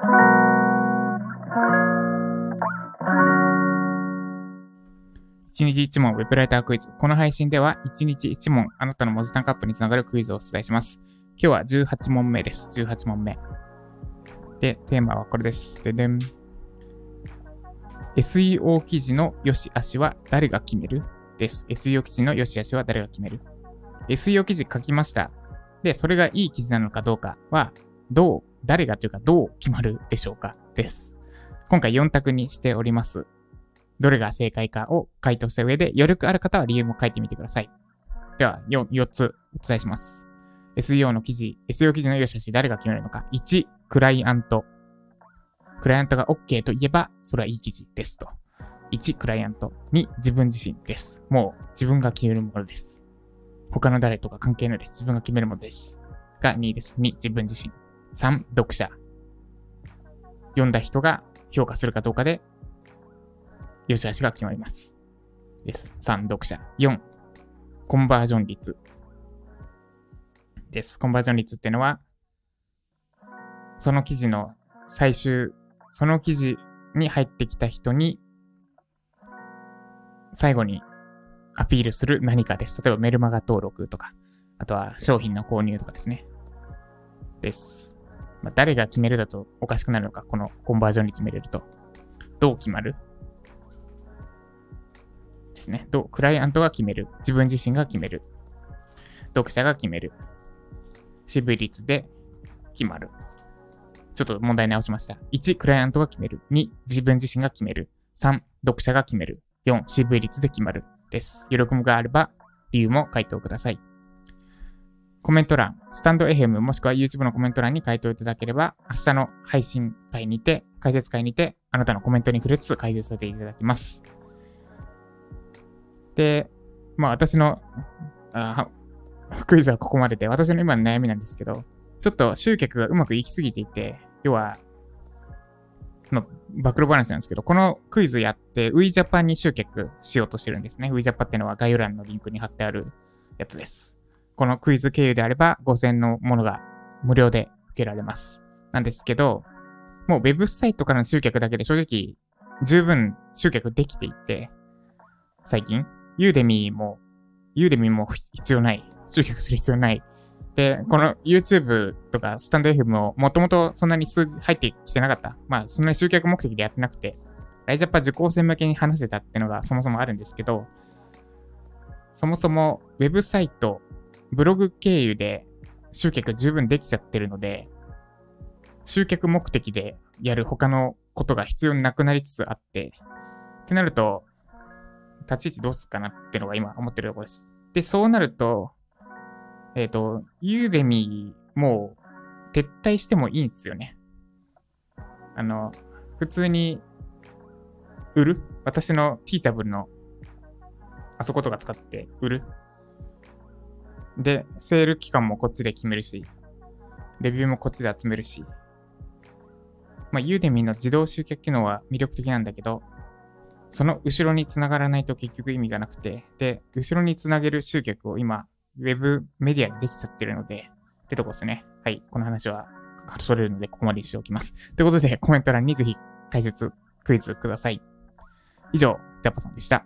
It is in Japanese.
1日1問ウェブライタークイズ。この配信では1日1問あなたの文字単価アップにつながるクイズをお伝えします。今日は18問目です。18問目。で、テーマはこれです。ででん。SEO 記事の良し悪しは誰が決める？です。SEO 記事の良し悪しは誰が決める ?SEO 記事書きました。で、それがいい記事なのかどうかは、どう、誰がというかどう決まるでしょうかです。今回4択にしております。どれが正解かを回答した上で、余力ある方は理由も書いてみてください。では4、4つお伝えします。SEO の記事、SEO 記事の良し悪し誰が決めるのか。1、クライアント。クライアントが OK と言えば、それはいい記事ですと。1、クライアント。2、自分自身です。もう自分が決めるものです。他の誰とか関係ないです。自分が決めるものです。が2です。2、自分自身。3、読者。読んだ人が評価するかどうかで良し悪しが決まります。です。3、読者。4、コンバージョン率。です。コンバージョン率ってのは、その記事の最終、その記事に入ってきた人に、最後にアピールする何かです。例えばメルマガ登録とか、あとは商品の購入とかですね。です。まあ、誰が決めるだとおかしくなるのか、このコンバージョン率見れると。どう決まる？ですね。どうクライアントが決める？自分自身が決める？読者が決める？支部率で決まる？ちょっと問題直しました。1、クライアントが決める。2、自分自身が決める？3、読者が決める？4、支部率で決まる？です。余力があれば、理由も回答ください。コメント欄、スタンド FM もしくは YouTube のコメント欄に回答いただければ、明日の配信会にて、解説会にて、あなたのコメントに触れつつ解説させていただきます。で、まあ私の、あクイズはここまでで、私の今の悩みなんですけど、ちょっと集客がうまくいきすぎていて、要は、の暴露話なんですけど、このクイズやって、ウィジャパンに集客しようとしてるんですね。ウィジャパンってのは概要欄のリンクに貼ってあるやつです。このクイズ経由であれば5000のものが無料で受けられます。なんですけど、もうウェブサイトからの集客だけで正直十分集客できていて、最近ユーデミーも、ユーデミーも必要ない。集客する必要ない。で、この YouTube とかスタンド FM ももともとそんなに数字入ってきてなかった。まあ、そんなに集客目的でやってなくて、ライジャパ受講生向けに話せたっていうのがそもそもあるんですけど、そもそもウェブサイト、ブログ経由で集客十分できちゃってるので、集客目的でやる他のことが必要なくなりつつあって、ってなると、立ち位置どうすっかなってのが今思ってるところです。で、そうなると、えっ、ー、と、ユーデミーも撤退してもいいんですよね。あの、普通に売る？私のティーチャブルのあそことか使って売る？で、セール期間もこっちで決めるし、レビューもこっちで集めるし、まあ、ユーデミーの自動集客機能は魅力的なんだけど、その後ろにつながらないと結局意味がなくて、で、後ろにつなげる集客を今、ウェブメディアでできちゃってるので、ってとこですね。はい。この話は、それるので、ここまでにしておきます。ということで、コメント欄にぜひ解説、クイズください。以上、ジャパさんでした。